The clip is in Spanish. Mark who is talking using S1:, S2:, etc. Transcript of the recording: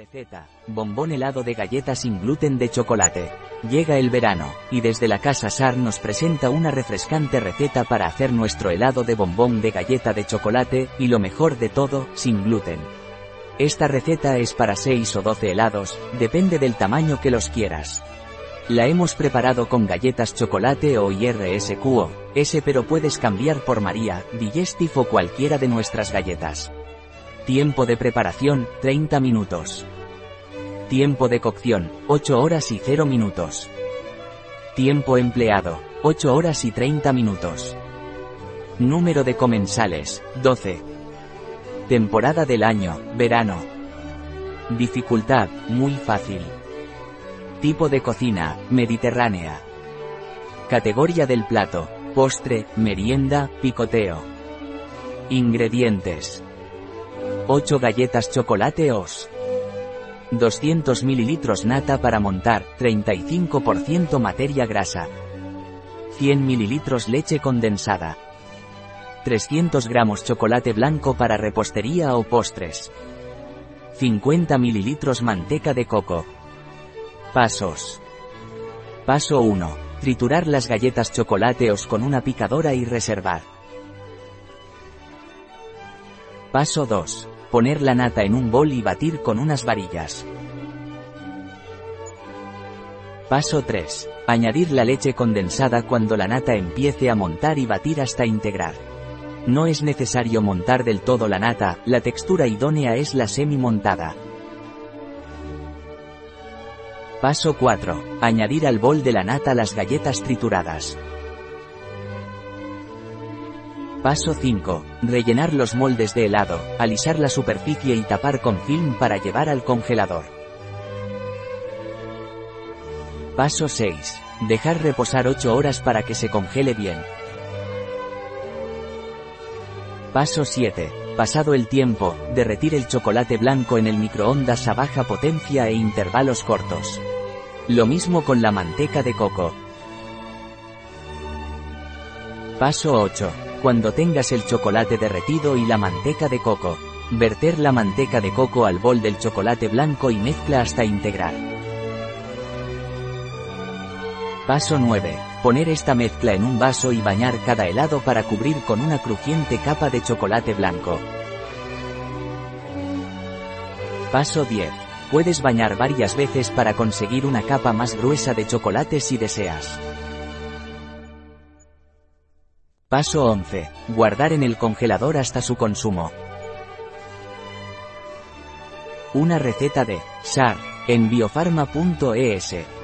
S1: Receta, bombón helado de galletas sin gluten de chocolate. Llega el verano, y desde la casa SAR nos presenta una refrescante receta para hacer nuestro helado de bombón de galleta de chocolate, y lo mejor de todo, sin gluten. Esta receta es para 6 o 12 helados, depende del tamaño que los quieras. La hemos preparado con galletas chocolate o IRSQO, S pero puedes cambiar por María, Digestive o cualquiera de nuestras galletas. Tiempo de preparación, 30 minutos. Tiempo de cocción, 8 horas y 0 minutos. Tiempo empleado, 8 horas y 30 minutos. Número de comensales, 12. Temporada del año, verano. Dificultad, muy fácil. Tipo de cocina, mediterránea. Categoría del plato, postre, merienda, picoteo. Ingredientes. 8 galletas chocolate OS. 200 ml nata para montar, 35% materia grasa. 100 ml leche condensada. 300 gramos chocolate blanco para repostería o postres. 50 ml manteca de coco. Pasos. Paso 1. Triturar las galletas chocolateos con una picadora y reservar. Paso 2. Poner la nata en un bol y batir con unas varillas. Paso 3. Añadir la leche condensada cuando la nata empiece a montar y batir hasta integrar. No es necesario montar del todo la nata, la textura idónea es la semi-montada. Paso 4. Añadir al bol de la nata las galletas trituradas. Paso 5. Rellenar los moldes de helado, alisar la superficie y tapar con film para llevar al congelador. Paso 6. Dejar reposar 8 horas para que se congele bien. Paso 7. Pasado el tiempo, derretir el chocolate blanco en el microondas a baja potencia e intervalos cortos. Lo mismo con la manteca de coco. Paso 8 cuando tengas el chocolate derretido y la manteca de coco. Verter la manteca de coco al bol del chocolate blanco y mezcla hasta integrar. Paso 9. Poner esta mezcla en un vaso y bañar cada helado para cubrir con una crujiente capa de chocolate blanco. Paso 10. Puedes bañar varias veces para conseguir una capa más gruesa de chocolate si deseas. Paso 11. Guardar en el congelador hasta su consumo. Una receta de SAR en biofarma.es.